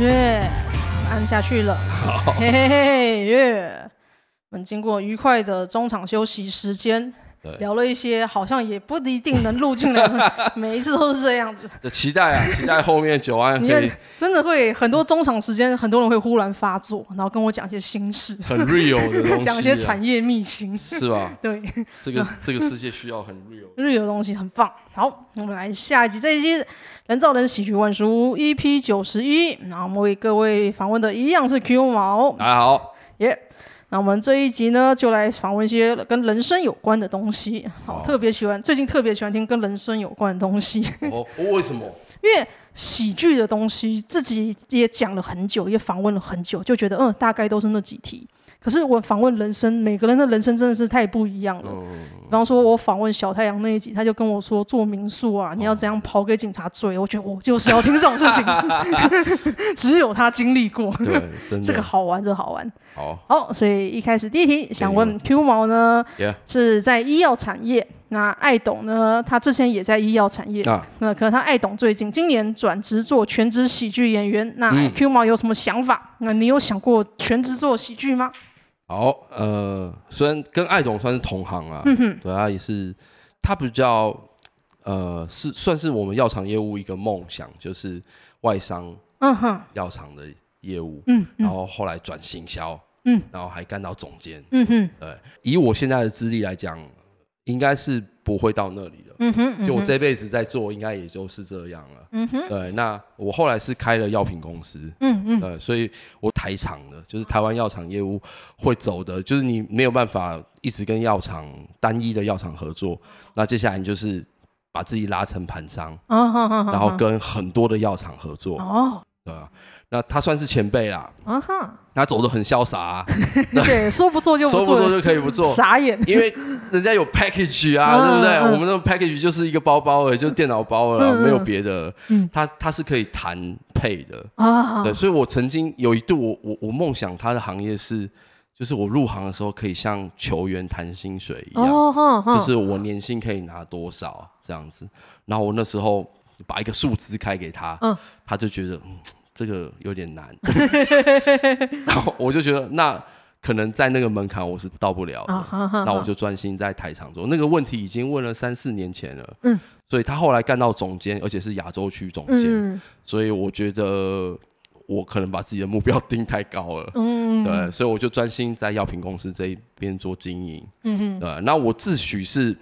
耶，按下去了，好，嘿嘿嘿耶！我们经过愉快的中场休息时间。聊了一些，好像也不一定能录进来。每一次都是这样子。期待啊，期待后面九安可以。真的会很多中场时间，很多人会忽然发作，然后跟我讲一些心事，很 real 的东西，讲一些产业秘辛，是吧？对，这个这个世界需要很 real real 的东西，很棒。好，我们来下一集，这一集人造人喜剧万事屋 EP 九十一。那我们为各位访问的一样是 Q 毛，大家好，耶。Yeah 那我们这一集呢，就来访问一些跟人生有关的东西。好，哦、特别喜欢，最近特别喜欢听跟人生有关的东西。哦，为什么？因为喜剧的东西，自己也讲了很久，也访问了很久，就觉得嗯，大概都是那几题。可是我访问人生，每个人的人生真的是太不一样了。嗯、比方说，我访问小太阳那一集，他就跟我说做民宿啊，你要怎样跑给警察追？我觉得我就是要听这种事情，只有他经历过。对，真的这个好玩，这个好玩。好，好，所以一开始第一题想问 Q 毛呢是在医药产业。那艾董呢，他之前也在医药产业。啊、那可能他艾董最近今年转职做全职喜剧演员。那 Q 毛有什么想法？嗯、那你有想过全职做喜剧吗？好，呃，虽然跟艾董算是同行啊，嗯、哼。对他也是，他比较，呃，是算是我们药厂业务一个梦想，就是外商，嗯哼，药厂的业务，嗯，然后后来转行销，嗯，然后还干到总监，嗯哼，对，以我现在的资历来讲。应该是不会到那里了，嗯哼，嗯哼，就我这辈子在做，应该也就是这样了，嗯哼，对。那我后来是开了药品公司，嗯嗯，呃，所以我台厂的，就是台湾药厂业务会走的，就是你没有办法一直跟药厂单一的药厂合作，那接下来你就是把自己拉成盘商，哦，然后跟很多的药厂合作，哦，对吧？那他算是前辈啦，啊哈，他走的很潇洒，啊，对，说不做就说不做就可以不做，傻眼，因为人家有 package 啊，对不对？我们那种 package 就是一个包包而已，就是电脑包了，没有别的，嗯，他他是可以谈配的。啊，对，所以我曾经有一度，我我我梦想他的行业是，就是我入行的时候可以像球员谈薪水一样，就是我年薪可以拿多少这样子，然后我那时候把一个数字开给他，嗯，他就觉得嗯。这个有点难，然后我就觉得那可能在那个门槛我是到不了的，那我就专心在台场做。那个问题已经问了三四年前了，嗯，所以他后来干到总监，而且是亚洲区总监，嗯，所以我觉得我可能把自己的目标定太高了，嗯，对，所以我就专心在药品公司这一边做经营，嗯哼，对，那我自诩是，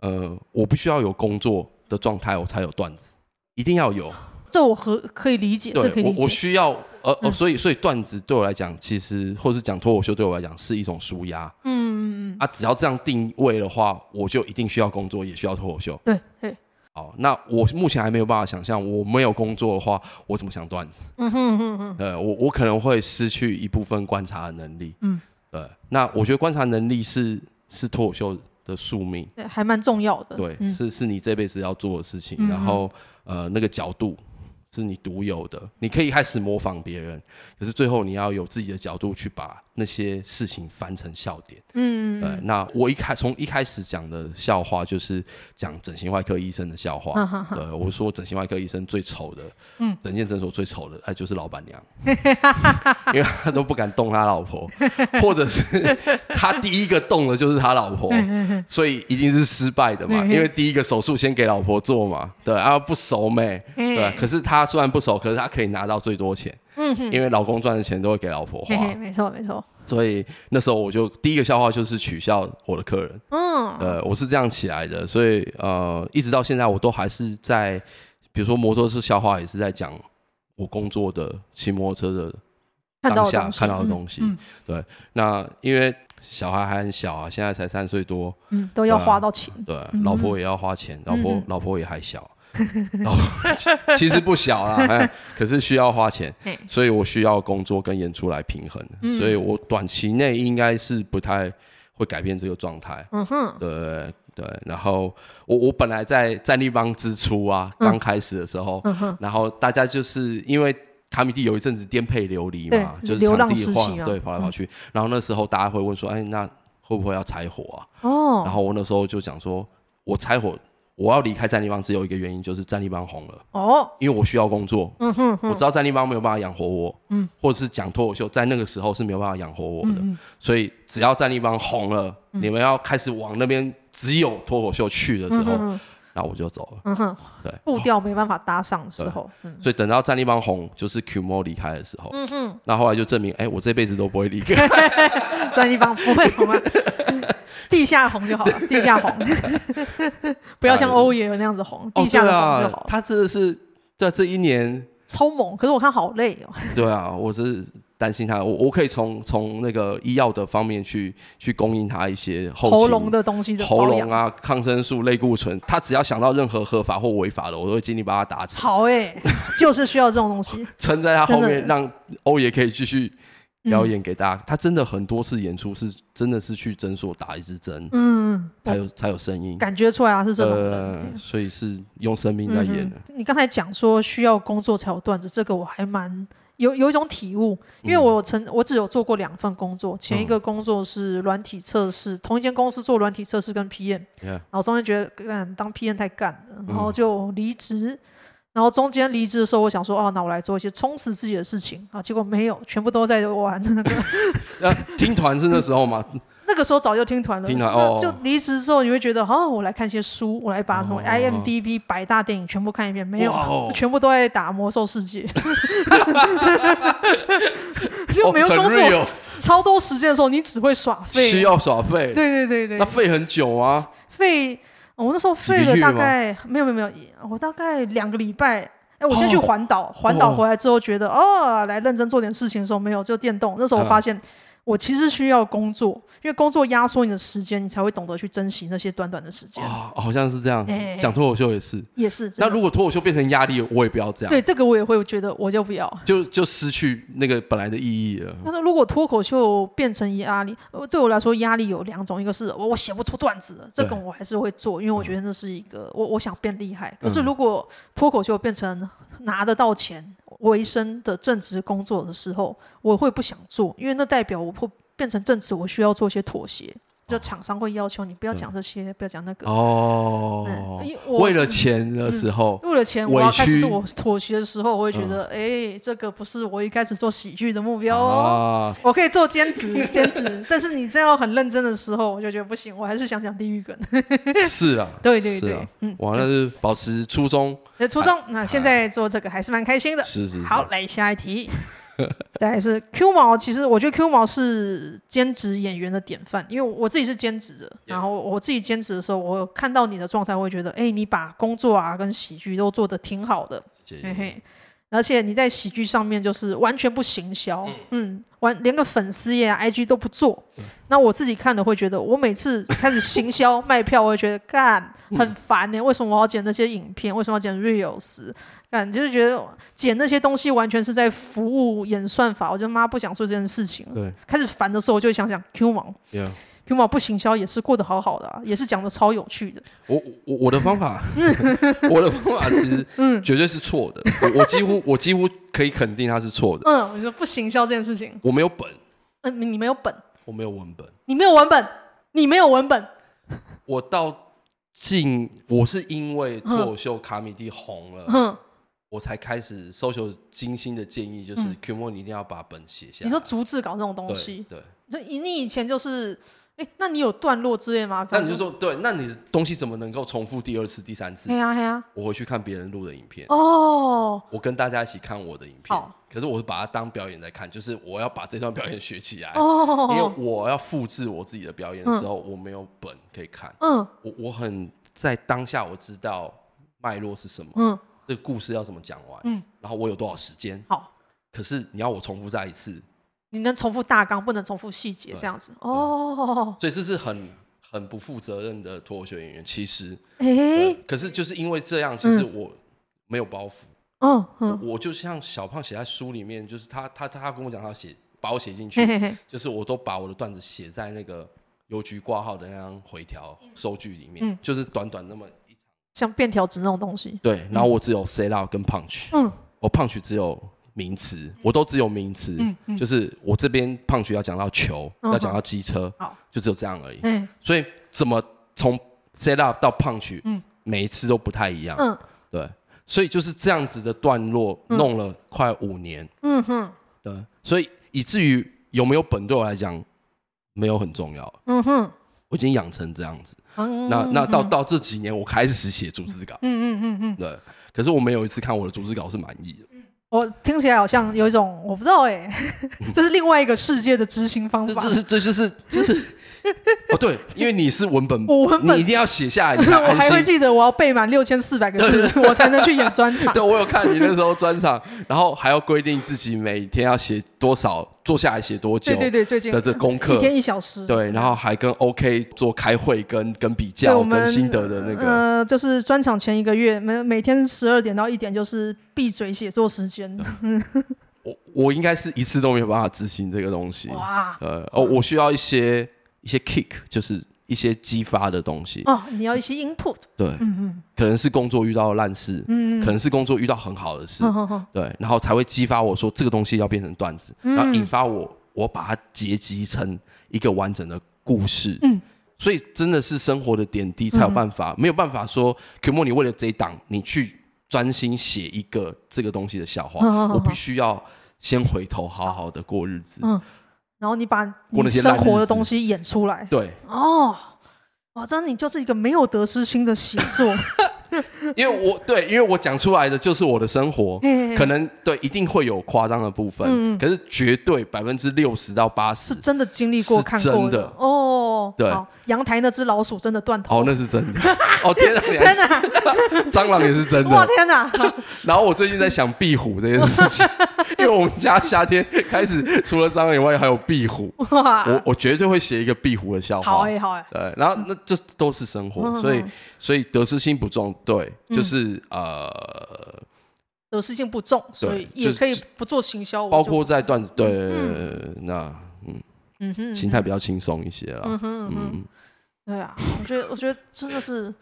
呃，我不需要有工作的状态，我才有段子，一定要有。这我和可以理解，对，可以理解。我我需要，呃，呃，所以所以段子对我来讲，其实或是讲脱口秀对我来讲是一种舒压。嗯嗯嗯。啊，只要这样定位的话，我就一定需要工作，也需要脱口秀。对对。好，那我目前还没有办法想象，我没有工作的话，我怎么想段子？嗯哼哼哼。呃，我我可能会失去一部分观察的能力。嗯。对，那我觉得观察能力是是脱口秀的宿命。对，还蛮重要的。对，是是你这辈子要做的事情。然后呃，那个角度。是你独有的，你可以开始模仿别人，可是最后你要有自己的角度去把那些事情翻成笑点。嗯，对。那我一开从一开始讲的笑话就是讲整形外科医生的笑话。啊、对，我说整形外科医生最丑的，嗯，整间诊所最丑的，哎，就是老板娘，因为他都不敢动他老婆，或者是他第一个动的就是他老婆，所以一定是失败的嘛，因为第一个手术先给老婆做嘛，对，然后不熟妹，对，可是。他虽然不熟，可是他可以拿到最多钱，嗯哼，因为老公赚的钱都会给老婆花，没错没错。所以那时候我就第一个笑话就是取笑我的客人，嗯，呃，我是这样起来的，所以呃，一直到现在我都还是在，比如说摩托车笑话也是在讲我工作的骑摩托车的当下看到的东西，对。那因为小孩还很小啊，现在才三岁多，嗯，都要花到钱，对，老婆也要花钱，老婆老婆也还小。哦，其实不小啦，哎，可是需要花钱，所以我需要工作跟演出来平衡，所以我短期内应该是不太会改变这个状态。嗯哼，对对。然后我我本来在战立邦之初啊，刚开始的时候，然后大家就是因为卡米蒂有一阵子颠沛流离嘛，就是场地化，对，跑来跑去。然后那时候大家会问说，哎，那会不会要拆伙啊？哦。然后我那时候就讲说，我拆伙。我要离开战立帮只有一个原因，就是战立帮红了。哦，因为我需要工作。嗯哼，我知道战立帮没有办法养活我，嗯，或者是讲脱口秀，在那个时候是没有办法养活我的，所以只要战立帮红了，你们要开始往那边只有脱口秀去的时候，那我就走了。嗯哼，对，步调没办法搭上的时候，所以等到战立帮红，就是 Q 魔离开的时候。嗯哼，那后来就证明，哎，我这辈子都不会离开。战立帮，不会红啊。地下红就好了，地下红，不要像欧爷那样子红，地下的红就好。他真的是在这一年超猛，可是我看好累哦。对啊，我是担心他，我我可以从从那个医药的方面去去供应他一些喉咙的东西，喉咙啊，抗生素、类固醇，他只要想到任何合法或违法的，我都会尽力帮他达成。好哎，就是需要这种东西，撑在他后面，让欧爷可以继续。表演给大家，他真的很多次演出是真的是去诊所打一支针，嗯，才有才有声音，感觉出来啊是这种人，所以是用生命在演的。你刚才讲说需要工作才有段子，这个我还蛮有有一种体悟，因为我曾我只有做过两份工作，前一个工作是软体测试，同一间公司做软体测试跟 PM，然后中间觉得干当 PM 太干了，然后就离职。然后中间离职的时候，我想说，哦，那我来做一些充实自己的事情啊。结果没有，全部都在玩那个。呃，听团是那时候吗？那个时候早就听团了。听团哦。就离职之后，你会觉得，哦，我来看一些书，我来把什么 IMDB 百大电影全部看一遍。没有，全部都在打魔兽世界。就没有工作，超多时间的时候，你只会耍废。需要耍废。对对对对。那废很久啊。废。我那时候废了大概没有没有没有，我大概两个礼拜。哎，我先去环岛，环岛回来之后觉得哦，来认真做点事情的时候没有，就电动。那时候我发现。我其实需要工作，因为工作压缩你的时间，你才会懂得去珍惜那些短短的时间。哦，好像是这样。讲脱口秀也是，也是。那如果脱口秀变成压力，我也不要这样。对，这个我也会觉得，我就不要，就就失去那个本来的意义了。但是如果脱口秀变成压力，对我来说压力有两种，一个是我我写不出段子了，这个我还是会做，因为我觉得那是一个我我想变厉害。可是如果脱口秀变成拿得到钱为生的正职工作的时候，我会不想做，因为那代表我会。变成正职，我需要做些妥协。就厂商会要求你不要讲这些，不要讲那个。哦，为了钱的时候，为了钱我要开始妥妥协的时候，我会觉得，哎，这个不是我一开始做喜剧的目标哦。我可以做兼职，兼职，但是你这样很认真的时候，我就觉得不行，我还是想讲地狱梗。是啊，对对对，嗯，我那是保持初衷。初衷，那现在做这个还是蛮开心的。是是。好，来下一题。再来是 Q 毛，其实我觉得 Q 毛是兼职演员的典范，因为我自己是兼职的，然后我自己兼职的时候，我看到你的状态，我会觉得，哎，你把工作啊跟喜剧都做得挺好的，嘿嘿。而且你在喜剧上面就是完全不行销，嗯，完连个粉丝页、IG 都不做。那我自己看了会觉得，我每次开始行销 卖票，我会觉得干很烦呢。为什么我要剪那些影片？为什么要剪 Reels？干就是觉得剪那些东西完全是在服务演算法。我就妈不想做这件事情。对，开始烦的时候，我就会想想 Q 毛。Q 毛不行销也是过得好好的，啊，也是讲的超有趣的。我我我的方法，我的方法其实绝对是错的。我我几乎我几乎可以肯定它是错的。嗯，你说不行销这件事情，我没有本。嗯，你没有本，我没有文本。你没有文本，你没有文本。我到近，我是因为脱口秀卡米蒂红了，嗯，我才开始搜求精心的建议，就是 Q 毛你一定要把本写下来。你说逐字稿这种东西，对，就你以前就是。哎，那你有段落之类吗？那你就说对，那你的东西怎么能够重复第二次、第三次？对呀，对呀。我回去看别人录的影片哦，我跟大家一起看我的影片。可是我是把它当表演在看，就是我要把这段表演学起来哦，因为我要复制我自己的表演的时候，我没有本可以看。嗯，我我很在当下我知道脉络是什么，嗯，这个故事要怎么讲完，嗯，然后我有多少时间。好，可是你要我重复再一次。你能重复大纲，不能重复细节，这样子哦。所以这是很很不负责任的脱口秀演员。其实，哎，可是就是因为这样，其实我没有包袱。嗯嗯，我就像小胖写在书里面，就是他他他跟我讲，他写把我写进去，就是我都把我的段子写在那个邮局挂号的那张回条收据里面，就是短短那么像便条纸那种东西。对，然后我只有 set up 跟 punch。嗯，我 punch 只有。名词我都只有名词，嗯嗯、就是我这边 punch 要讲到球，嗯、要讲到机车，好就只有这样而已。嗯、所以怎么从 set up 到 punch，嗯、每一次都不太一样。嗯，对，所以就是这样子的段落，弄了快五年。嗯哼，对，所以以至于有没有本对我来讲没有很重要。嗯哼，我已经养成这样子。那那到到这几年，我开始写逐字稿。嗯嗯嗯嗯，对。可是我没有一次看我的逐字稿是满意的。我听起来好像有一种我不知道哎，这是另外一个世界的执行方法。这就是就是 哦对，因为你是文本，我文本你一定要写下来。我还会记得我要背满六千四百个字，我才能去演专场。对，我有看你那时候专场，然后还要规定自己每天要写多少。坐下来写多久？对对对，最近的这功课，一天一小时。对，然后还跟 OK 做开会，跟跟比较，跟心得的那个。呃，就是专场前一个月，每每天十二点到一点就是闭嘴写作时间。我我应该是一次都没有办法执行这个东西。哇。呃哦，我需要一些一些 kick，就是。一些激发的东西。哦，你要一些 input，对，嗯嗯，可能是工作遇到烂事，嗯，可能是工作遇到很好的事，对，然后才会激发我说这个东西要变成段子，然后引发我，我把它结集成一个完整的故事，嗯，所以真的是生活的点滴才有办法，没有办法说 Q 你为了这一档你去专心写一个这个东西的笑话，我必须要先回头好好的过日子，嗯。然后你把你生活的东西演出来，对，哦，哇，这样你就是一个没有得失心的写作。因为我对，因为我讲出来的就是我的生活，可能对一定会有夸张的部分，嗯可是绝对百分之六十到八十是真的经历过、看过的。哦。对，阳台那只老鼠真的断头，哦，那是真的。哦天哪，天哪，蟑螂也是真的。哇天哪！然后我最近在想壁虎这件事情，因为我们家夏天开始除了蟑螂以外还有壁虎，我我绝对会写一个壁虎的笑话。好哎，好哎。对，然后那这都是生活，所以。所以得失心不重，对，就是呃，得失心不重，所以也可以不做行销，包括在段子，对，那嗯嗯哼，心态比较轻松一些了，嗯哼嗯，对啊，我觉得我觉得真的是，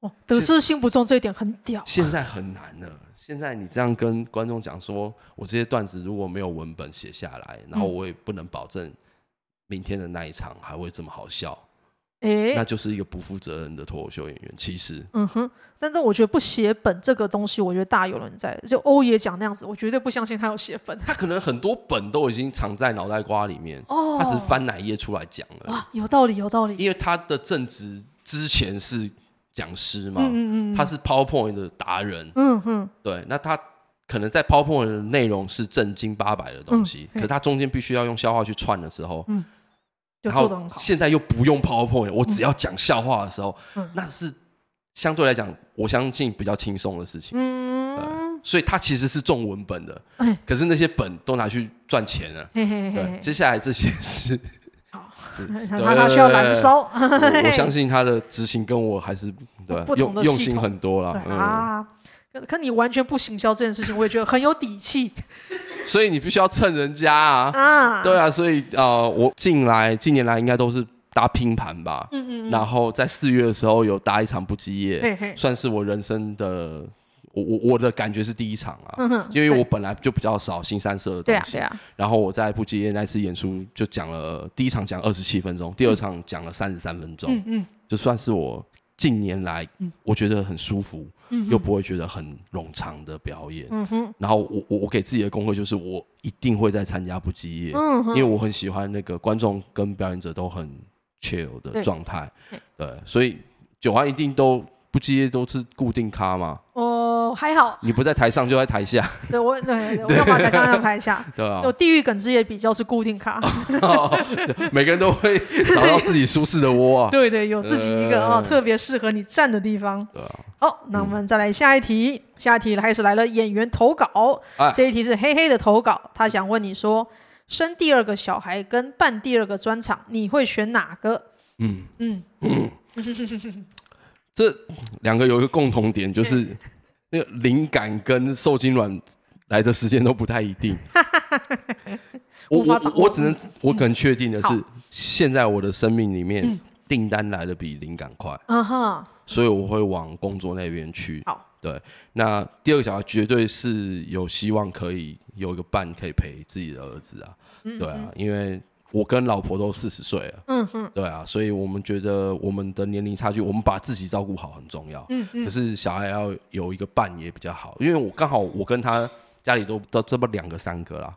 哇，得失心不重这一点很屌，现在很难了，现在你这样跟观众讲说，我这些段子如果没有文本写下来，然后我也不能保证明天的那一场还会这么好笑。欸、那就是一个不负责任的脱口秀演员。其实，嗯哼，但是我觉得不写本这个东西，我觉得大有人在。就欧爷讲那样子，我绝对不相信他有写本。他可能很多本都已经藏在脑袋瓜里面，哦，他只是翻哪页出来讲了。哇，有道理，有道理。因为他的正职之前是讲师嘛，嗯嗯嗯，他是 PowerPoint 的达人，嗯哼，对。那他可能在 PowerPoint 的内容是正经八百的东西，嗯、可是他中间必须要用消化去串的时候，嗯。然后现在又不用 PowerPoint，我只要讲笑话的时候，那是相对来讲，我相信比较轻松的事情。嗯，所以他其实是重文本的，可是那些本都拿去赚钱了。对，接下来这些 是，他他需要燃烧。我相信他的执行跟我还是对用用心很多了。啊，可可你完全不行销这件事情，我也觉得很有底气。所以你必须要蹭人家啊！啊，对啊，所以呃，我近来近年来应该都是搭拼盘吧，嗯嗯，然后在四月的时候有搭一场不羁夜，嘿嘿。算是我人生的我我我的感觉是第一场啊，因为我本来就比较少新三色的东西，对啊，对啊，然后我在不羁夜那次演出就讲了第一场讲二十七分钟，第二场讲了三十三分钟，嗯嗯，就算是我近年来我觉得很舒服。又不会觉得很冗长的表演，嗯、然后我我我给自己的功课就是我一定会再参加不羁夜，嗯、因为我很喜欢那个观众跟表演者都很 chill 的状态，对，对，所以九安一定都不接都是固定咖吗？还好，你不在台上就在台下。对，我对，我要把台上让台下。对啊，有地域梗之夜比较是固定咖，每个人都会找到自己舒适的窝啊。对对，有自己一个哦，特别适合你站的地方。对啊。好，那我们再来下一题，下一题开始来了，演员投稿。这一题是黑黑的投稿，他想问你说，生第二个小孩跟办第二个专场，你会选哪个？嗯嗯嗯。这两个有一个共同点，就是。那个灵感跟受精卵来的时间都不太一定。我我我只能我可能确定的是，现在我的生命里面订单来的比灵感快。嗯哼，所以我会往工作那边去。好，对。那第二个小孩绝对是有希望可以有一个伴可以陪自己的儿子啊。对啊，因为我跟老婆都四十岁了，嗯嗯，对啊，所以我们觉得我们的年龄差距，我们把自己照顾好很重要，嗯嗯，可是小孩要有一个伴也比较好，因为我刚好我跟他家里都都这么两个三个啦，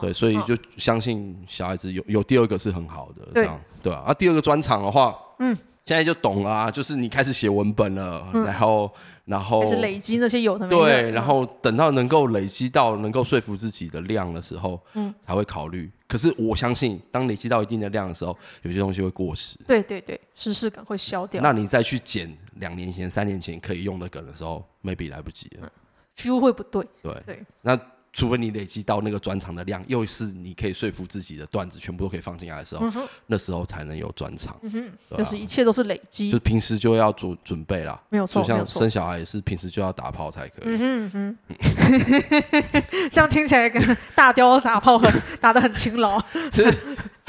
对，所以就相信小孩子有有第二个是很好的，这样。对啊，啊，第二个专场的话，嗯。现在就懂了啊，就是你开始写文本了，嗯、然后，然后是累积那些有的没的。对，然后等到能够累积到能够说服自己的量的时候，嗯，才会考虑。可是我相信，当累积到一定的量的时候，有些东西会过时。对对对，时事感会消掉。那你再去捡两年前、三年前可以用的梗的时候，maybe 来不及了，feel 会不对。对对，那。除非你累积到那个专场的量，又是你可以说服自己的段子，全部都可以放进来的时候，嗯、那时候才能有专场。嗯、哼吧就是一切都是累积，就平时就要准准备啦。没有错，就像生小孩也是平时就要打炮才可以。嗯哼，这样 听起来跟大雕打炮很打的很勤劳。其实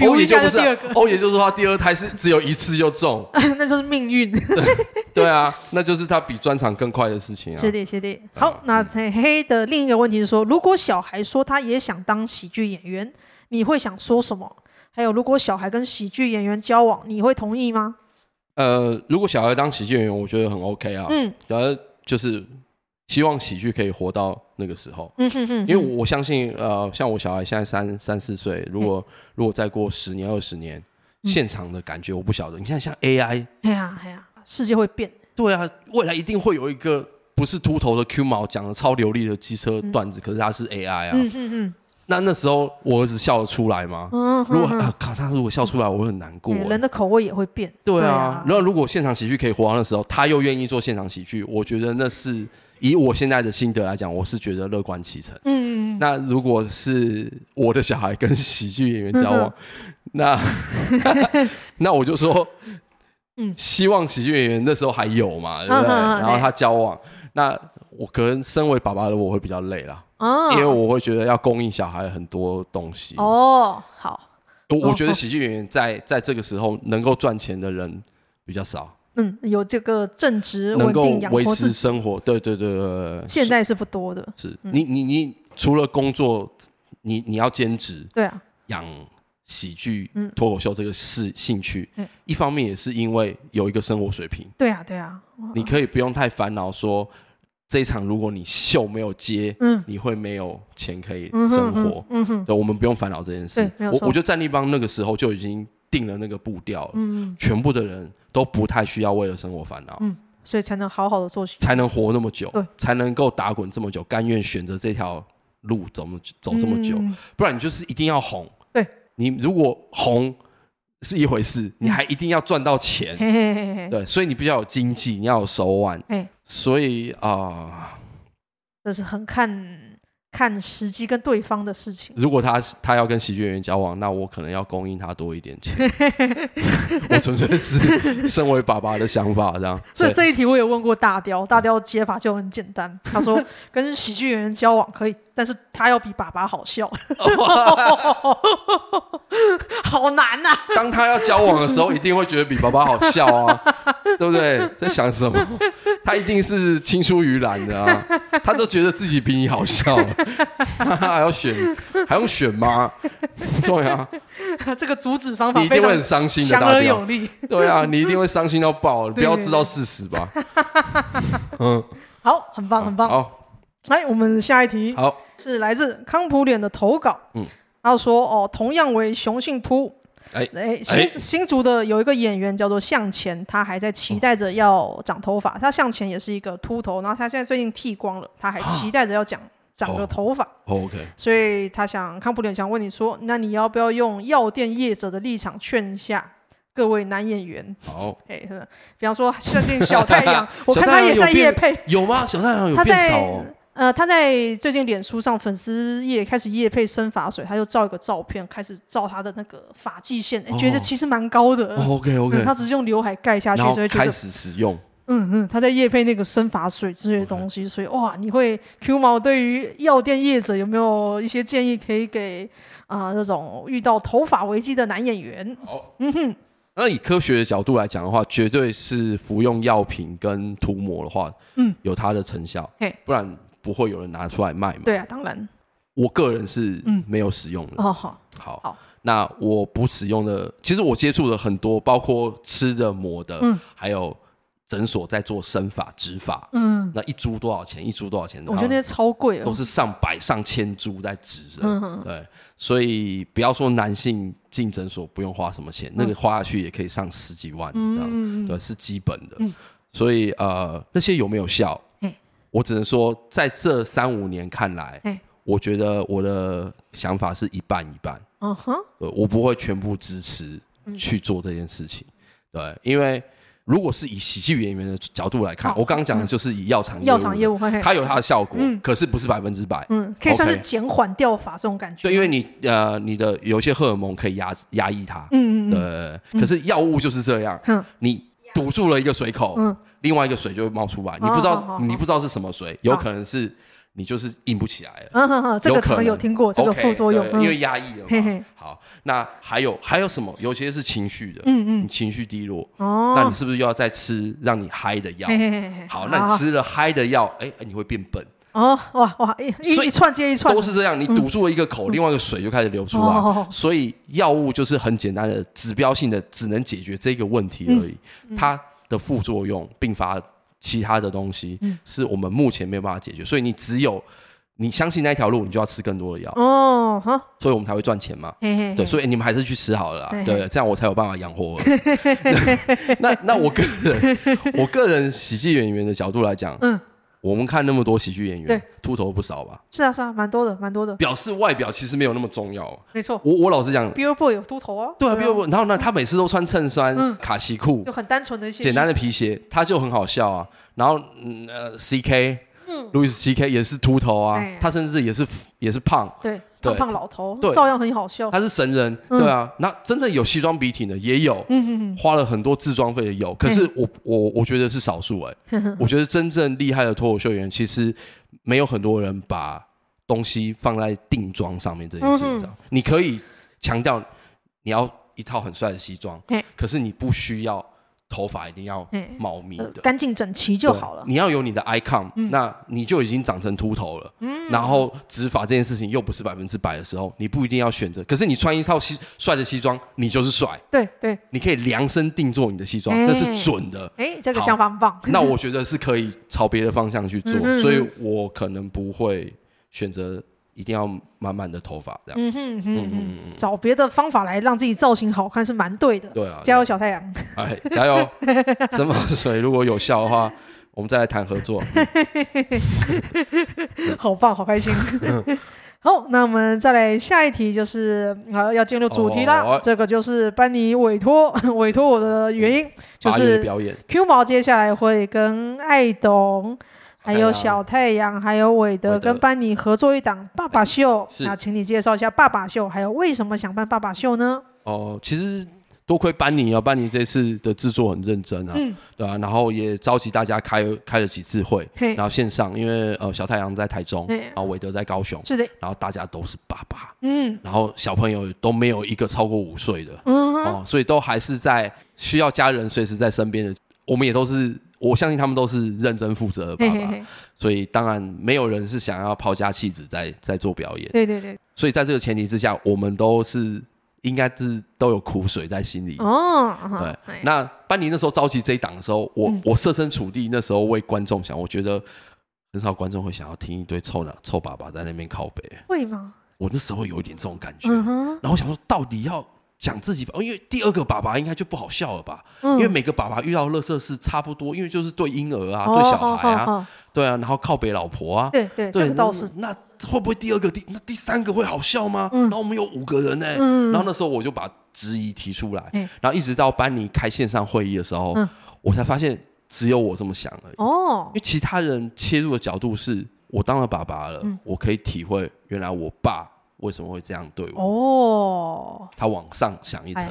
欧爷就不是，欧爷就说他第二胎是只有一次就中，那就是命运。对啊，那就是他比专场更快的事情啊。是的，是的。好，那黑黑的另一个问题是说，如果小孩说他也想当喜剧演员，你会想说什么？还有，如果小孩跟喜剧演员交往，你会同意吗？呃，如果小孩当喜剧演员，我觉得很 OK 啊。嗯，然后就是希望喜剧可以活到那个时候。嗯哼哼。因为我相信，呃，像我小孩现在三三四岁，如果如果再过十年二十年，现场的感觉我不晓得。你看，像 AI，哎呀哎呀。世界会变，对啊，未来一定会有一个不是秃头的 Q 毛讲的超流利的机车段子，嗯、可是他是 AI 啊。嗯。那那时候我儿子笑得出来吗？嗯。如果啊靠，他如果笑出来，我会很难过。人的口味也会变。对啊。然后如果现场喜剧可以活到那时候，他又愿意做现场喜剧，我觉得那是以我现在的心得来讲，我是觉得乐观其成。嗯嗯。那如果是我的小孩跟喜剧演员交往，那 那我就说。嗯，希望喜剧演员那时候还有嘛，对不对？然后他交往，那我可能身为爸爸的我会比较累啦，因为我会觉得要供应小孩很多东西。哦，好，我我觉得喜剧演员在在这个时候能够赚钱的人比较少。嗯，有这个正职能够维持生活，对对对对，现在是不多的。是你你你除了工作，你你要兼职，对啊，养。喜剧、脱口秀这个是兴趣，一方面也是因为有一个生活水平。对啊，对啊，你可以不用太烦恼说这一场如果你秀没有接，嗯你会没有钱可以生活。嗯哼，对，我们不用烦恼这件事。我我觉得战立帮那个时候就已经定了那个步调了。嗯，全部的人都不太需要为了生活烦恼。嗯，所以才能好好的做，才能活那么久，才能够打滚这么久，甘愿选择这条路走么走这么久，不然你就是一定要红。对。你如果红是一回事，你还一定要赚到钱，嗯、对，所以你必须要有经济，你要有手腕，嘿。所以啊，呃、这是很看。看时机跟对方的事情。如果他他要跟喜剧演员交往，那我可能要供应他多一点钱。我纯粹是身为爸爸的想法，这样。所以这一题我也问过大雕，大雕的解法就很简单。他说 跟喜剧演员交往可以，但是他要比爸爸好笑。好难呐！当他要交往的时候，一定会觉得比爸爸好笑啊，对不对？在想什么？他一定是青出于蓝的啊，他都觉得自己比你好笑。还要选，还用选吗？对啊，这个阻止方法你一定会很伤心的，强而有力。对啊，你一定会伤心到爆，不要知道事实吧？嗯，好，很棒，很棒。好，来，我们下一题，好，是来自康普脸的投稿。嗯，然后说哦，同样为雄性秃。哎哎，新新竹的有一个演员叫做向前，他还在期待着要长头发。他向前也是一个秃头，然后他现在最近剃光了，他还期待着要讲。长个头发，OK，所以他想康普脸想问你说，那你要不要用药店业者的立场劝一下各位男演员？好，哎，比方说最近小太阳，我看他也在业配，有吗？小太阳有变少？呃，他在最近脸书上粉丝页开始业配生发水，他就照一个照片，开始照他的那个发际线，哎，觉得其实蛮高的。OK OK，他只是用刘海盖下去，所以开始使用。嗯嗯，他在夜配那个生发水之类的东西.所以哇，你会 Q 毛对于药店业者有没有一些建议可以给啊、呃、这种遇到头发危机的男演员？好，嗯哼，那以科学的角度来讲的话，绝对是服用药品跟涂抹的话，嗯，有它的成效，嘿，不然不会有人拿出来卖嘛。对啊，当然。我个人是没有使用的。哦，好，好，好。那我不使用的，其实我接触了很多，包括吃的、抹的，嗯，还有诊所在做生发、植发，嗯，那一株多少钱？一株多少钱？我觉得那些超贵，都是上百、上千株在植的，嗯，对。所以不要说男性进诊所不用花什么钱，那个花下去也可以上十几万，嗯，对，是基本的。所以呃，那些有没有效？我只能说，在这三五年看来，我觉得我的想法是一半一半。嗯哼，我不会全部支持去做这件事情，对，因为如果是以喜剧演员的角度来看，我刚刚讲的就是以药厂药厂业务，它有它的效果，可是不是百分之百，嗯，可以算是减缓掉发这种感觉。对，因为你呃，你的有些荷尔蒙可以压压抑它，嗯嗯对，可是药物就是这样，你堵住了一个水口，另外一个水就会冒出来，你不知道你不知道是什么水，有可能是。你就是硬不起来了，嗯哼哼，这个可能有听过这个副作用，因为压抑了嘛。好，那还有还有什么？有些是情绪的，嗯嗯，情绪低落，哦，那你是不是又要再吃让你嗨的药？好，那你吃了嗨的药，哎，你会变笨。哦，哇哇，一一串接一串，都是这样。你堵住了一个口，另外一个水就开始流出来。所以药物就是很简单的指标性的，只能解决这个问题而已。它的副作用并发。其他的东西是我们目前没有办法解决，所以你只有你相信那条路，你就要吃更多的药。哦，哈，所以我们才会赚钱嘛，对，所以你们还是去吃好了，对，这样我才有办法养活。那那我个人，我个人喜剧演员的角度来讲，嗯，我们看那么多喜剧演员，秃头不少吧？是啊是啊，蛮多的，蛮多的。表示外表其实没有那么重要，没错。我我老实讲，Billboard 有秃头啊，对啊，Billboard，然后呢，他每次都穿衬衫、卡其裤，就很单纯的一些简单的皮鞋，他就很好笑啊。然后，嗯，呃，C K，嗯，路易斯 C K 也是秃头啊，他甚至也是也是胖，对，胖胖老头，对，照样很好笑。他是神人，对啊。那真的有西装笔挺的也有，嗯，花了很多自装费的有。可是我我我觉得是少数哎，我觉得真正厉害的脱口秀演员其实没有很多人把东西放在定妆上面这件事情上。你可以强调你要一套很帅的西装，可是你不需要。头发一定要茂密的，干净整齐就好了。你要有你的 icon，那你就已经长成秃头了。然后植发这件事情又不是百分之百的时候，你不一定要选择。可是你穿一套西帅的西装，你就是帅。对对，你可以量身定做你的西装，那是准的。哎，这个想法很棒。那我觉得是可以朝别的方向去做，所以我可能不会选择。一定要满满的头发这样，嗯哼哼哼，找别的方法来让自己造型好看是蛮对的。对啊，加油小太阳！哎，加油！生发水如果有效的话，我们再来谈合作。好棒，好开心。好，那我们再来下一题，就是啊，要进入主题啦。这个就是班尼委托 委托我的原因，就是表演。Q 毛接下来会跟艾董。还有小太阳，还有韦德跟班尼合作一档爸爸秀，那请你介绍一下爸爸秀，还有为什么想办爸爸秀呢？哦，其实多亏班尼啊，班尼这次的制作很认真啊，嗯、对啊，然后也召集大家开开了几次会，然后线上，因为呃小太阳在台中，嘿然后韦德在高雄，是的，然后大家都是爸爸，嗯，然后小朋友都没有一个超过五岁的，嗯哼，哦，所以都还是在需要家人随时在身边的，我们也都是。我相信他们都是认真负责的爸爸，嘿嘿嘿，所以当然没有人是想要抛家弃子在在做表演。对对对。所以在这个前提之下，我们都是应该是都有苦水在心里。哦。对。那班尼那时候召集这一档的时候，我、嗯、我设身处地那时候为观众想，我觉得很少观众会想要听一堆臭男臭爸爸在那边靠北。会吗？我那时候有一点这种感觉。嗯、然后我想说，到底要。讲自己吧，因为第二个爸爸应该就不好笑了吧？嗯、因为每个爸爸遇到的垃圾事差不多，因为就是对婴儿啊，哦、对小孩啊，对啊，然后靠北老婆啊，对对，对这个倒是。那会不会第二个第那第三个会好笑吗？嗯、然后我们有五个人呢、欸，嗯、然后那时候我就把质疑提出来，嗯、然后一直到班尼开线上会议的时候，嗯、我才发现只有我这么想而已。哦，因为其他人切入的角度是我当了爸爸了，嗯、我可以体会原来我爸。为什么会这样对我？哦，他往上想一层，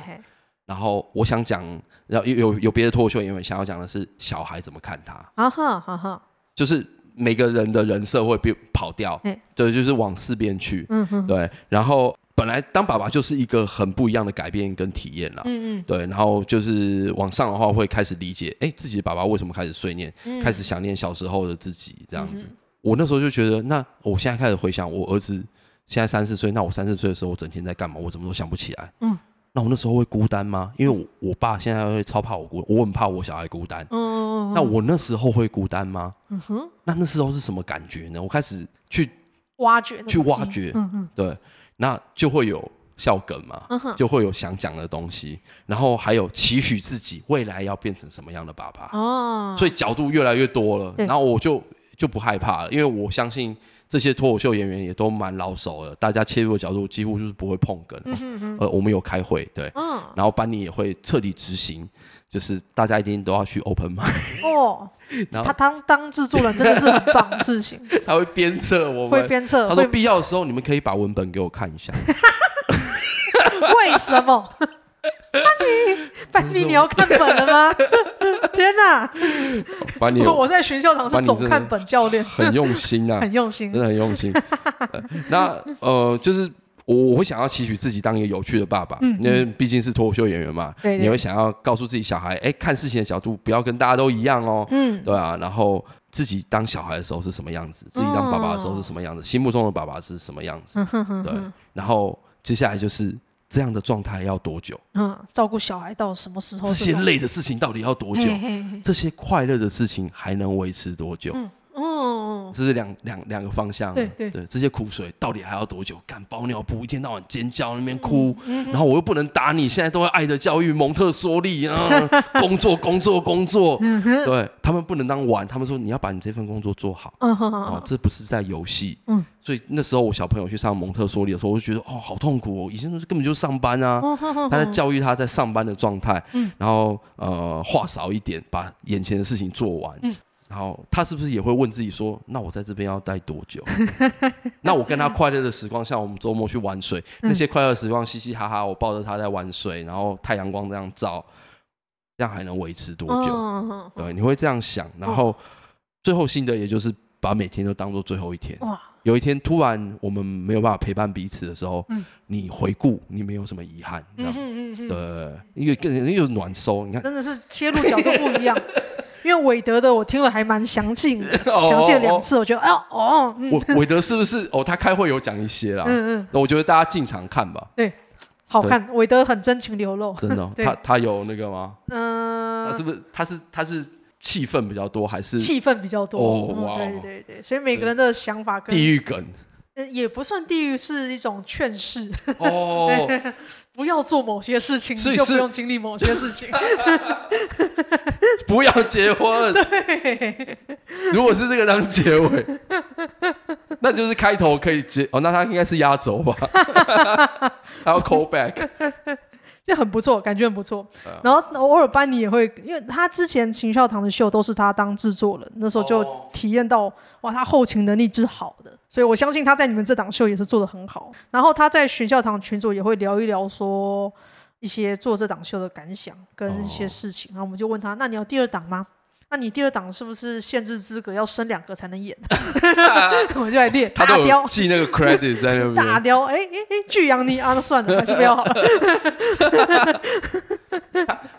然后我想讲，然后有有有别的脱口秀演员想要讲的是小孩怎么看他？啊哈，哈哈，就是每个人的人设会变跑掉，对，就是往四边去，嗯哼，对。然后本来当爸爸就是一个很不一样的改变跟体验了，嗯嗯，对。然后就是往上的话会开始理解，哎，自己的爸爸为什么开始碎念，开始想念小时候的自己这样子。我那时候就觉得，那我现在开始回想我儿子。现在三四岁，那我三四岁的时候，我整天在干嘛？我怎么都想不起来。嗯，那我那时候会孤单吗？因为我我爸现在会超怕我孤，我很怕我小孩孤单。嗯。那我那时候会孤单吗？嗯哼。那那时候是什么感觉呢？我开始去挖掘，去挖掘。嗯嗯。对，那就会有笑梗嘛，就会有想讲的东西，然后还有期许自己未来要变成什么样的爸爸。哦。所以角度越来越多了，然后我就就不害怕了，因为我相信。这些脱口秀演员也都蛮老手的，大家切入的角度几乎就是不会碰梗。嗯、哼哼呃，我们有开会，对，嗯、然后班尼也会彻底执行，就是大家一定都要去 open mic。哦，后他当当制作人真的是很棒的事情。他会鞭策我们，会鞭策。他说必要的时候你们可以把文本给我看一下。为什么？班尼，班尼，你要看本了吗？天哪！班尼，我在学校堂是总看本教练，很用心啊，很用心，真的很用心。那呃，就是我我会想要期许自己当一个有趣的爸爸，因为毕竟是脱口秀演员嘛。你会想要告诉自己小孩，哎，看事情的角度不要跟大家都一样哦。嗯，对啊。然后自己当小孩的时候是什么样子，自己当爸爸的时候是什么样子，心目中的爸爸是什么样子。对。然后接下来就是。这样的状态要多久？嗯，照顾小孩到什么时候？这些累的事情到底要多久？这些快乐的事情还能维持多久？哦，这是两两两个方向。对对。对，这些苦水到底还要多久？干包尿布，一天到晚尖叫那边哭，然后我又不能打你，现在都要爱的教育，蒙特梭利啊，工作工作工作，对他们不能当玩，他们说你要把你这份工作做好。嗯哼哦，这不是在游戏。嗯，所以那时候我小朋友去上蒙特梭利的时候，我就觉得哦，好痛苦哦，以前都是根本就上班啊，他在教育他在上班的状态，然后呃话少一点，把眼前的事情做完。然后他是不是也会问自己说：“那我在这边要待多久？那我跟他快乐的时光，像我们周末去玩水，那些快乐的时光，嘻嘻哈哈，我抱着他在玩水，然后太阳光这样照，这样还能维持多久？对，你会这样想。然后最后心得也就是把每天都当做最后一天。有一天突然我们没有办法陪伴彼此的时候，你回顾，你没有什么遗憾。对，一个更又暖收。你看，真的是切入角度不一样。”因为韦德的我听了还蛮详尽，详尽了两次，我觉得哎呦哦，韦韦德是不是哦？他开会有讲一些啦，嗯嗯，那我觉得大家进场看吧，对，好看，韦德很真情流露，真的，他他有那个吗？嗯，他是不是他是他是气氛比较多还是？气氛比较多？哦哇，对对对，所以每个人的想法跟地狱梗，也不算地狱，是一种劝世。哦。不要做某些事情，你就不用经历某些事情。不要结婚。对，如果是这个当结尾，那就是开头可以结哦。那他应该是压轴吧？还要 call back。这很不错，感觉很不错。然后偶尔班尼也会，因为他之前秦孝堂的秀都是他当制作人，那时候就体验到哇，他后勤能力之好的，所以我相信他在你们这档秀也是做的很好。然后他在行孝堂群组也会聊一聊说一些做这档秀的感想跟一些事情，然后我们就问他，那你要第二档吗？那你第二档是不是限制资格要生两个才能演？我就来练。他都雕记那个 credit 在那边。大雕，哎哎哎，巨阳你啊，那算了，还是不要好了。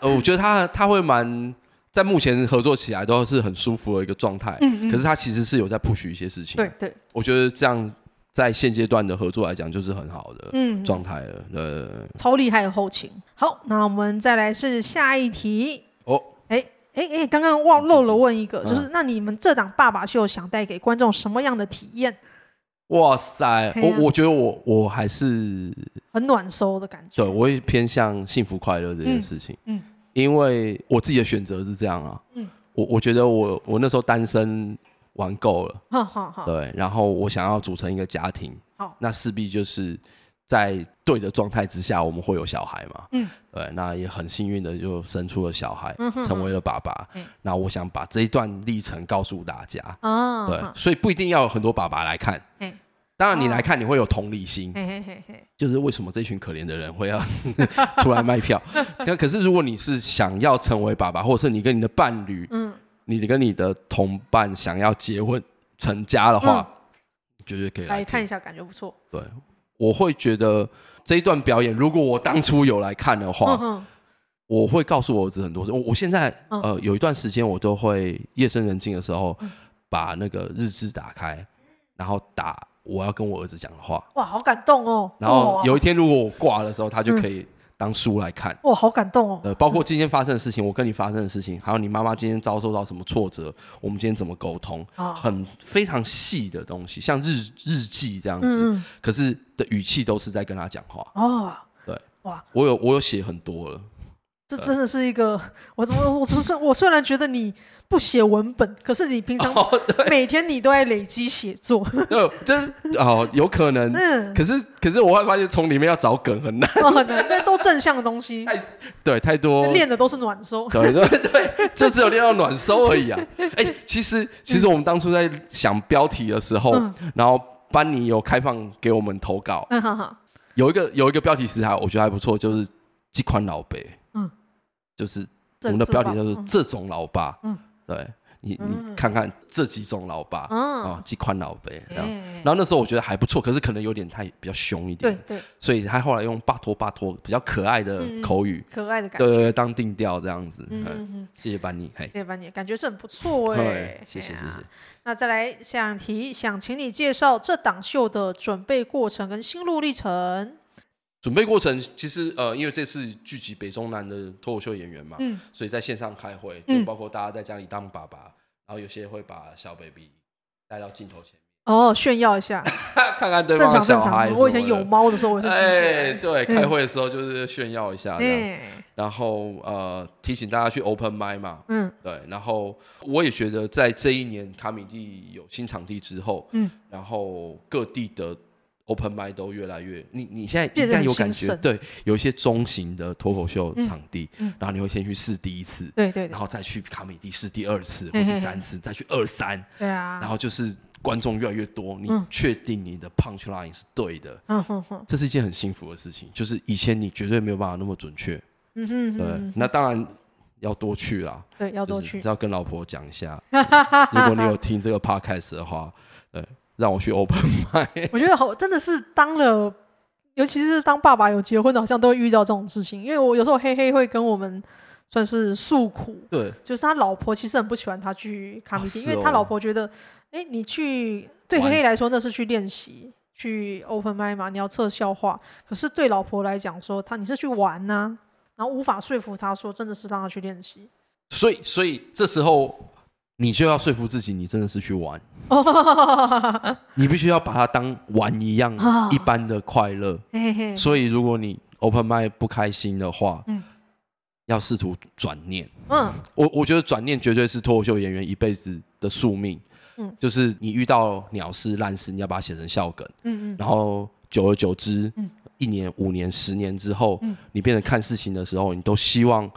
呃，我觉得他他会蛮在目前合作起来都是很舒服的一个状态。嗯嗯。可是他其实是有在 push 一些事情。对对。我觉得这样在现阶段的合作来讲，就是很好的状态了。呃，超厉害的后勤。好，那我们再来是下一题。哦。哎哎，刚刚忘漏了问一个，就是那你们这档爸爸秀想带给观众什么样的体验？哇塞，我我觉得我我还是很暖收的感觉。对，我会偏向幸福快乐这件事情。嗯，因为我自己的选择是这样啊。嗯，我我觉得我我那时候单身玩够了。好好好。对，然后我想要组成一个家庭。好，那势必就是。在对的状态之下，我们会有小孩嘛？嗯，对，那也很幸运的就生出了小孩，嗯、哼哼成为了爸爸。嗯、那我想把这一段历程告诉大家。哦，对，所以不一定要有很多爸爸来看。嘿当然你来看，你会有同理心。就是为什么这群可怜的人会要 出来卖票？那可是如果你是想要成为爸爸，或者是你跟你的伴侣，嗯，你跟你的同伴想要结婚成家的话，绝对、嗯、可以来，来看一下，感觉不错。对。我会觉得这一段表演，如果我当初有来看的话，嗯、我会告诉我儿子很多事。我我现在、嗯、呃有一段时间，我都会夜深人静的时候，嗯、把那个日志打开，然后打我要跟我儿子讲的话。哇，好感动哦！然后有一天如果我挂的时候，他就可以当书来看。哇，好感动哦！呃，包括今天发生的事情，我跟你发生的事情，还有你妈妈今天遭受到什么挫折，我们今天怎么沟通，很非常细的东西，像日日记这样子。可是的语气都是在跟他讲话。哦，对，哇，我有我有写很多了。这真的是一个，我怎么我虽我虽然觉得你不写文本，可是你平常每天你都在累积写作。对，就是哦，有可能。嗯。可是可是我会发现从里面要找梗很难。很难，那都正向的东西。太对，太多。练的都是暖收。对对对，就只有练到暖收而已啊。哎，其实其实我们当初在想标题的时候，然后班尼有开放给我们投稿。嗯好好。有一个有一个标题是还我觉得还不错，就是这款老辈。嗯。就是我们的标题叫做这种老爸，嗯，对你你看看这几种老爸，啊，几款老辈，然后那时候我觉得还不错，可是可能有点太比较凶一点，对对，所以他后来用巴托巴托比较可爱的口语，可爱的感觉，对对，当定调这样子，嗯，谢谢班尼，谢谢班尼，感觉是很不错哎，谢谢谢谢。那再来想提想请你介绍这档秀的准备过程跟心路历程。准备过程其实呃，因为这次聚集北中南的脱口秀演员嘛，嗯，所以在线上开会，就包括大家在家里当爸爸，嗯、然后有些会把小 baby 带到镜头前面，哦，炫耀一下，看看对方的小孩。我以前有猫的时候，我是哎，对，开会的时候就是炫耀一下这样，嗯、然后呃，提醒大家去 open mic 嘛，嗯，对，然后我也觉得在这一年卡米蒂有新场地之后，嗯，然后各地的。Open mic 都越来越，你你现在应该有感觉，对，有一些中型的脱口秀场地，嗯嗯、然后你会先去试第一次，对，对对，然后再去卡米迪试第二次或第三次，嘿嘿嘿。再去二三，对啊，然后就是观众越来越多，你确定你的 punch line 是对的，嗯哼哼，这是一件很幸福的事情，就是以前你绝对没有办法那么准确，嗯哼，哼，对，那当然要多去啦，对，要多去，要跟老婆讲一下，如果你有听这个 podcast 的话，对。让我去 open mic，我觉得好，真的是当了，尤其是当爸爸有结婚的，好像都会遇到这种事情。因为我有时候黑黑会跟我们算是诉苦，对，就是他老婆其实很不喜欢他去卡米地，啊哦、因为他老婆觉得，哎、欸，你去对黑黑来说那是去练习，去 open mic 嘛，你要测笑话。可是对老婆来讲说，他你是去玩呐、啊，然后无法说服他说真的是让他去练习。所以，所以这时候。你就要说服自己，你真的是去玩，你必须要把它当玩一样一般的快乐。所以，如果你 open mic 不开心的话，要试图转念。嗯，我我觉得转念绝对是脱口秀演员一辈子的宿命。嗯，就是你遇到鸟事烂事，你要把它写成笑梗。嗯嗯，然后久而久之，一年、五年、十年之后，你变成看事情的时候，你都希望。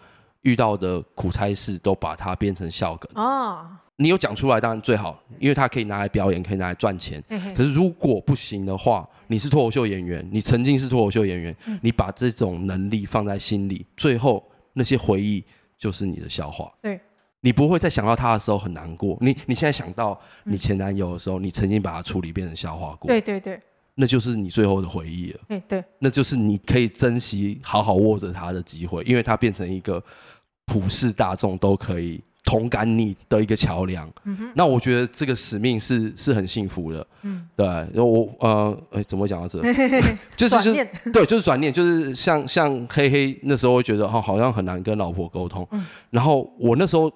遇到的苦差事都把它变成笑梗哦，你有讲出来当然最好，因为它可以拿来表演，可以拿来赚钱。嘿嘿，可是如果不行的话，你是脱口秀演员，你曾经是脱口秀演员，嗯、你把这种能力放在心里，最后那些回忆就是你的笑话。对，你不会再想到他的时候很难过。你你现在想到你前男友的时候，嗯、你曾经把他处理变成笑话过。对对对，那就是你最后的回忆了。对对，那就是你可以珍惜好好握着他的机会，因为他变成一个。普世大众都可以同感你的一个桥梁，嗯、那我觉得这个使命是是很幸福的，嗯，对，然后我呃，哎，怎么讲到这？就是就是念。对，就是转念，就是像像黑黑那时候会觉得哈，好像很难跟老婆沟通，嗯、然后我那时候，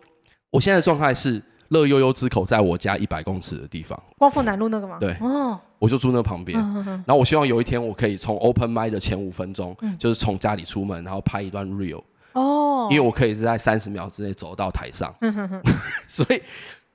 我现在的状态是乐悠悠之口在我家一百公尺的地方，光复南路那个吗？对，哦，我就住那旁边，然后我希望有一天我可以从 open m i d 的前五分钟，嗯、就是从家里出门，然后拍一段 real。哦，因为我可以是在三十秒之内走到台上，所以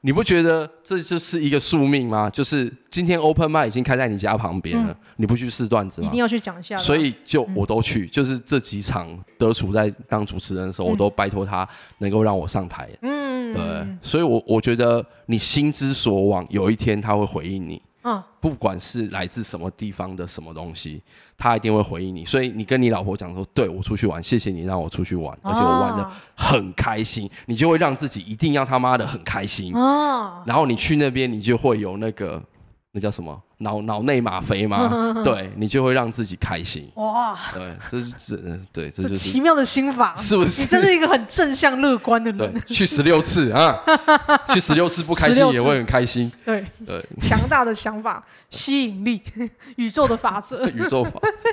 你不觉得这就是一个宿命吗？就是今天 open mic 已经开在你家旁边了，嗯、你不去试段子吗？一定要去讲一下。所以就我都去，嗯、就是这几场德楚在当主持人的时候，我都拜托他能够让我上台。嗯，对，所以我我觉得你心之所往，有一天他会回应你。嗯，不管是来自什么地方的什么东西，他一定会回应你。所以你跟你老婆讲说：“对，我出去玩，谢谢你让我出去玩，而且我玩的很开心。”你就会让自己一定要他妈的很开心。哦。然后你去那边，你就会有那个那叫什么脑脑内吗啡吗？对，你就会让自己开心。哇，对，这是这对，这就是奇妙的心法，是不是？你真是一个很正向乐观的人。对，去十六次啊，去十六次不开心也会很开心。对对，强大的想法，吸引力，宇宙的法则，宇宙法则。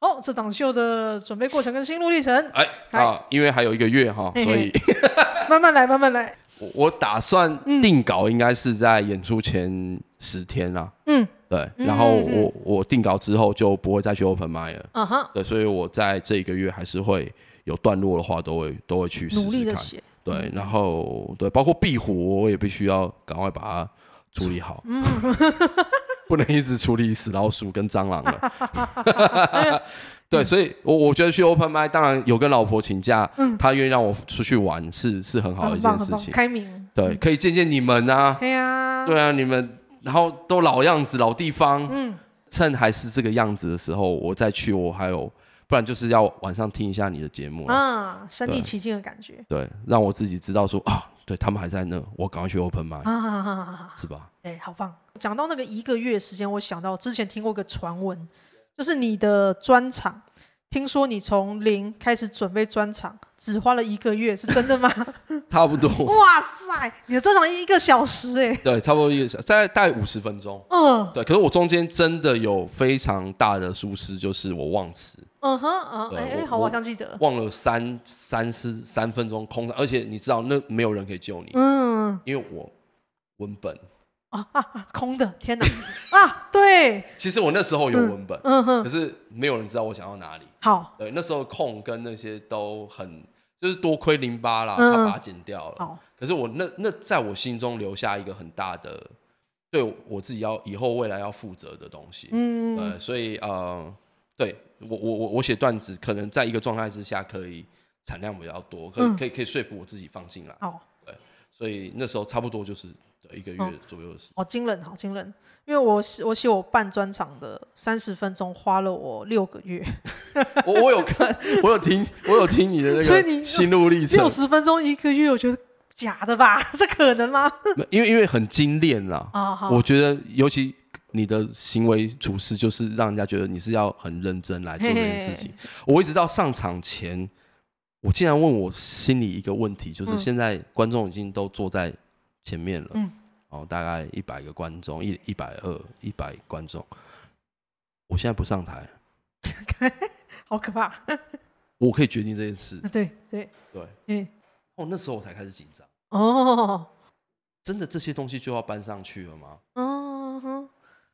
哦，这档秀的准备过程跟心路历程。哎，啊，因为还有一个月哈，所以慢慢来，慢慢来。我打算定稿应该是在演出前十天啦。嗯，对。然后我我定稿之后就不会再去 open mic 了。嗯哼。对，所以我在这一个月还是会有段落的话，都会都会去努力的写。对，然后对，包括壁虎，我也必须要赶快把它处理好。嗯。不能一直处理死老鼠跟蟑螂了。对，所以，我我觉得去 open mic，当然有跟老婆请假，嗯，她愿意让我出去玩，是是很好的一件事情。开明，对，可以见见你们啊。对啊，对啊，你们，然后都老样子，老地方，嗯，趁还是这个样子的时候，我再去，我还有，不然就是要晚上听一下你的节目啊，身临其境的感觉。对，让我自己知道说啊，对他们还在那，我赶快去 open mic，是吧？哎，好棒！讲到那个一个月时间，我想到之前听过一个传闻。就是你的专场，听说你从零开始准备专场，只花了一个月，是真的吗？差不多。哇塞，你的专场一个小时哎。对，差不多一个小时，大概大概五十分钟。嗯，对。可是我中间真的有非常大的疏失，就是我忘词。嗯哼，嗯，哎哎，好，我好像记得。忘了三三十三分钟空，而且你知道那没有人可以救你。嗯，因为我文本。啊啊啊！空的，天哪！啊，对。其实我那时候有文本，嗯哼，可是没有人知道我想要哪里。好，对，那时候空跟那些都很，就是多亏淋巴啦，他把它剪掉了。好，可是我那那在我心中留下一个很大的，对我自己要以后未来要负责的东西。嗯，对，所以呃，对我我我我写段子，可能在一个状态之下可以产量比较多，可以可以可以说服我自己放进来。所以那时候差不多就是。一个月左右的时间，好惊人，好惊人！因为我我写我办专场的三十分钟花了我六个月。我我有看，我有听，我有听你的那个心路历程。六十分钟一个月，我觉得假的吧？这可能吗？因为因为很精炼啦。啊，我觉得尤其你的行为处事，就是让人家觉得你是要很认真来做这件事情。我一直到上场前，我竟然问我心里一个问题，就是现在观众已经都坐在前面了。嗯。哦，大概一百个观众，一一百二，一百观众。我现在不上台，好可怕。我可以决定这件事。对对对，嗯。哦，那时候我才开始紧张。哦，真的这些东西就要搬上去了吗？嗯哼。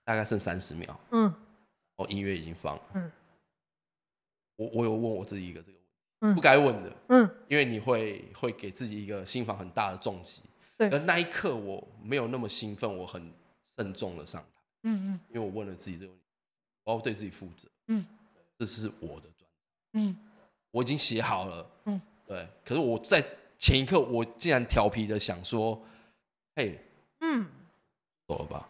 大概剩三十秒。嗯。哦，音乐已经放了。嗯。我我有问我自己一个这个不该问的。嗯。因为你会会给自己一个心房很大的重击。对，而那一刻我没有那么兴奋，我很慎重的上台，嗯嗯，因为我问了自己这个问题，我要对自己负责，嗯，这是我的专，嗯，我已经写好了，嗯，对，可是我在前一刻，我竟然调皮的想说，嘿，嗯，走了吧，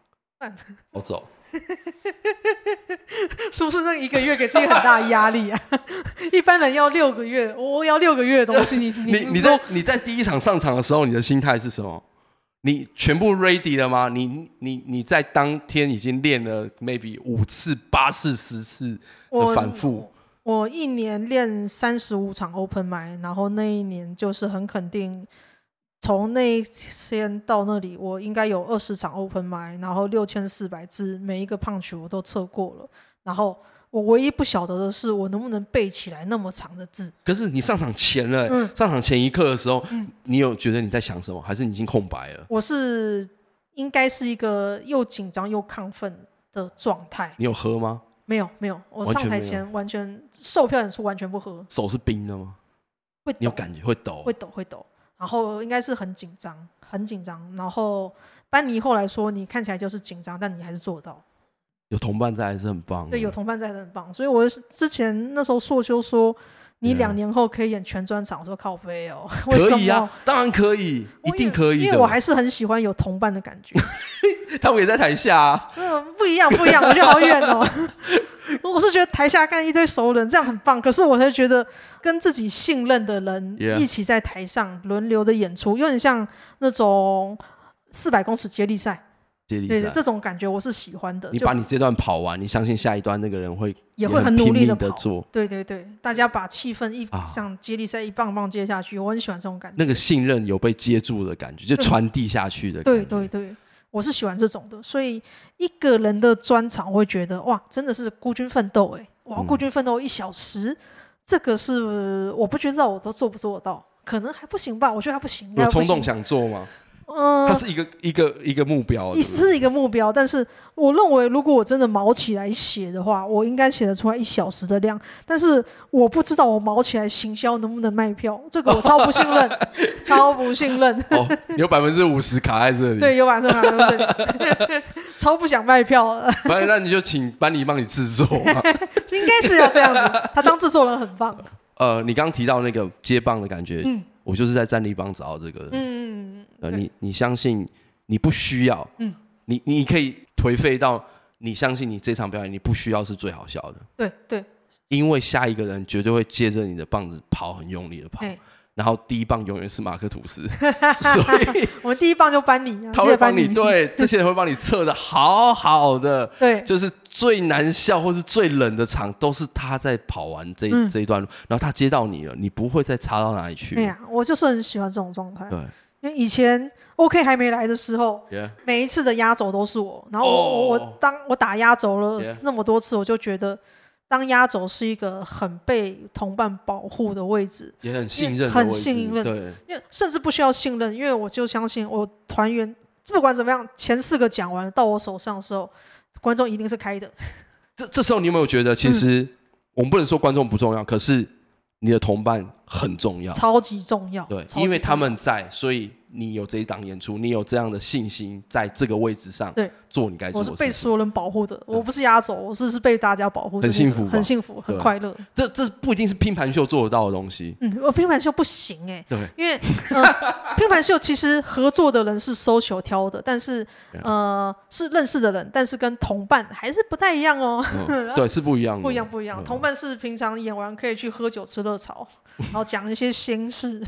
我走，是不是那一个月给自己很大压力啊？一般人要六个月，我要六个月的东西。你你你在你在第一场上场的时候，你的心态是什么？你全部 ready 了吗？你你你在当天已经练了 maybe 五次、八次、十次的反复。我，我一年练三十五场 open mic，然后那一年就是很肯定，从那一天到那里，我应该有二十场 open mic，然后六千四百字，每一个 punch 我都测过了，然后。我唯一不晓得的是，我能不能背起来那么长的字？可是你上场前了，嗯、上场前一刻的时候，嗯、你有觉得你在想什么，还是你已经空白了？我是应该是一个又紧张又亢奋的状态。你有喝吗？没有，没有。我上台前完全售票演出完全不喝。手是冰的吗？会抖，你有感觉会抖？会抖，会抖。然后应该是很紧张，很紧张。然后班尼后来说，你看起来就是紧张，但你还是做到。有同伴在还是很棒。对，有同伴在还是很棒。所以我之前那时候硕修说，你两年后可以演全专场，我说靠背哦。为什么？可以啊，当然可以，一定可以。因为我还是很喜欢有同伴的感觉。他们也在台下啊。嗯，不一样，不一样，我觉得好远哦。我是觉得台下看一堆熟人，这样很棒。可是我才觉得跟自己信任的人一起在台上轮流的演出，有点像那种四百公尺接力赛。接力赛，对，这种感觉我是喜欢的。你把你这段跑完，你相信下一段那个人会也会很努力的做。对对对，大家把气氛一像接力赛一棒棒接下去，我很喜欢这种感觉。那个信任有被接住的感觉，就传递下去的感觉。对对对，我是喜欢这种的。所以一个人的专场，我会觉得哇，真的是孤军奋斗哎！哇，孤军奋斗一小时，嗯、这个是我不知道我都做不做得到，可能还不行吧？我觉得还不行。有冲动想做吗？嗯，它是一个一个一个目标，是一个目标。但是我认为，如果我真的毛起来写的话，我应该写得出来一小时的量。但是我不知道我毛起来行销能不能卖票，这个我超不信任，超不信任。哦，有百分之五十卡在这里。对，有百分之五十，超不想卖票了。反正那你就请班尼帮你制作嘛。应该是要这样子，他当制作人很棒。呃，你刚刚提到那个接棒的感觉，嗯，我就是在战力帮找到这个，嗯。你你相信你不需要，嗯，你你可以颓废到你相信你这场表演你不需要是最好笑的，对对，因为下一个人绝对会接着你的棒子跑，很用力的跑，然后第一棒永远是马克吐斯，所以我们第一棒就搬你，他会帮你，对，这些人会帮你测的好好的，对，就是最难笑或是最冷的场都是他在跑完这这一段路，然后他接到你了，你不会再差到哪里去。对呀，我就是很喜欢这种状态，对。因为以前 OK 还没来的时候，Yeah. 每一次的压轴都是我，然后我、oh. 我当我打压轴了那么多次，我就觉得当压轴是一个很被同伴保护的位置，也很信任，很信任，对，因为甚至不需要信任，因为我就相信我团员不管怎么样，前四个讲完了到我手上的时候，观众一定是开的。这这时候你有没有觉得，其实、嗯、我们不能说观众不重要，可是。你的同伴很重要，超级重要。对，因为他们在，所以你有这一档演出，你有这样的信心，在这个位置上，对，做你该做的事。我是被所有人保护的，我不是压轴，我是是被大家保护的，很幸福，很幸福，很快乐。这这不一定是拼盘秀做得到的东西。嗯，我拼盘秀不行哎，对，因为 拼盘秀其实合作的人是 social 挑的，但是呃是认识的人，但是跟同伴还是不太一样哦。对，是不一样的，不一样不一样。同伴是平常演完可以去喝酒吃热炒，然后讲一些心事、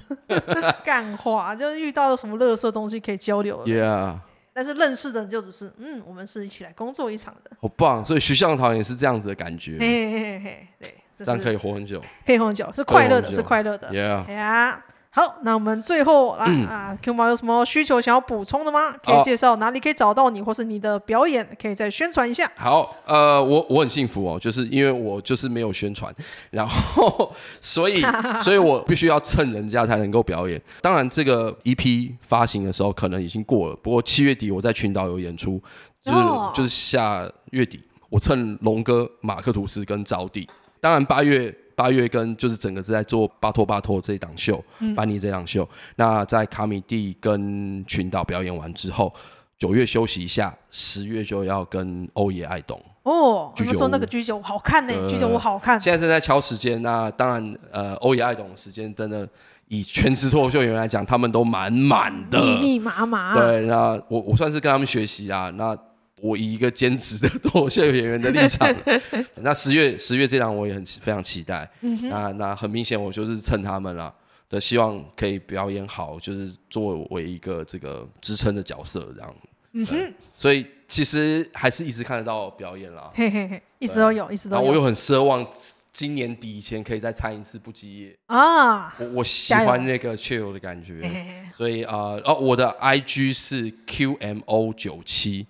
干话，就是遇到了什么乐色东西可以交流。Yeah。但是认识的人就只是，嗯，我们是一起来工作一场的。好棒！所以徐向堂也是这样子的感觉。嘿嘿嘿嘿，对，这样可以活很久，可以活很久，是快乐的，是快乐的。Yeah。好，那我们最后啊、嗯、啊，Q 毛有什么需求想要补充的吗？可以介绍哪里可以找到你，或是你的表演，可以再宣传一下。好，呃，我我很幸福哦，就是因为我就是没有宣传，然后所以 所以我必须要蹭人家才能够表演。当然，这个 EP 发行的时候可能已经过了，不过七月底我在群岛有演出，就是、哦、就是下月底我蹭龙哥、马克吐斯跟招弟。当然八月。八月跟就是整个是在做巴托巴托这一档秀，班尼这档秀。那在卡米蒂跟群岛表演完之后，九月休息一下，十月就要跟欧耶爱懂哦。他们说那个居酒屋好看呢，居酒屋好看。现在正在敲时间，那当然呃，欧也爱懂的时间真的以全职脱口秀演员来讲，他们都满满的，密密麻麻。对，那我我算是跟他们学习啊，那。我以一个兼职的脱口秀演员的立场，那十月十月这档我也很非常期待。嗯、那那很明显我就是蹭他们了的，希望可以表演好，就是作为一个这个支撑的角色这样。嗯哼，所以其实还是一直看得到表演啦。嘿嘿嘿，一直都有，一直都有。我又很奢望今年底以前可以再参一次不羁夜啊。我我喜欢那个 chill 的感觉，嘿嘿嘿，所以啊，哦，我的 IG 是 QMO 九七。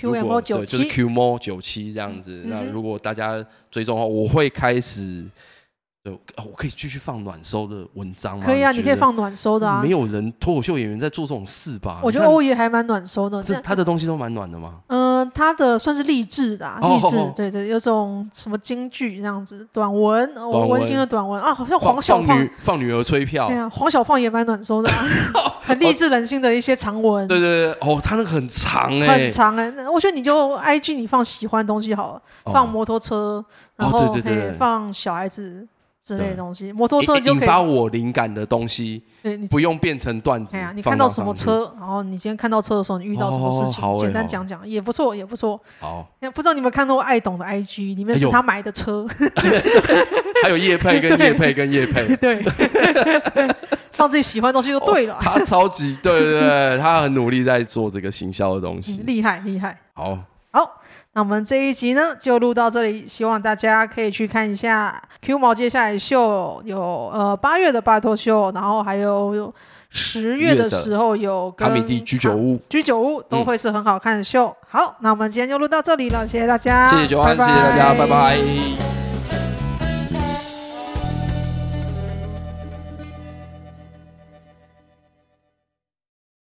QMO 九七，就是 QMO 九七这样子。嗯、那如果大家追踪的话，我会开始。对，我可以继续放暖收的文章吗？可以啊，你可以放暖收的啊。没有人脱口秀演员在做这种事吧？我觉得欧爷还蛮暖收的。这他的东西都蛮暖的吗？嗯，他的算是励志的，励志。对对，有种什么京剧那样子，短文，温馨的短文啊，好像黄小胖放女儿吹票。对啊，黄小胖也蛮暖收的，很励志人心的一些长文。对对对，哦，他那个很长哎，很长哎。我觉得你就 IG 你放喜欢的东西好了，放摩托车，然后对对对，放小孩子。之类的东西，摩托车就可以引发我灵感的东西，不用变成段子。哎呀，你看到什么车，然后你今天看到车的时候，你遇到什么事情，简单讲讲也不错，也不错。好，不知道你们看到爱懂的 IG，里面是他买的车，还有叶配跟叶配跟叶配，对，放自己喜欢的东西就对了。他超级对对对，他很努力在做这个行销的东西，厉害厉害。好，好，那我们这一集呢就录到这里，希望大家可以去看一下 Q 毛接下来秀有呃八月的拜托秀，然后还有十月的时候有跟卡米蒂居酒屋，居酒屋都会是很好看的秀。好，那我们今天就录到这里了，谢谢大家，谢谢九安，谢谢大家，拜拜。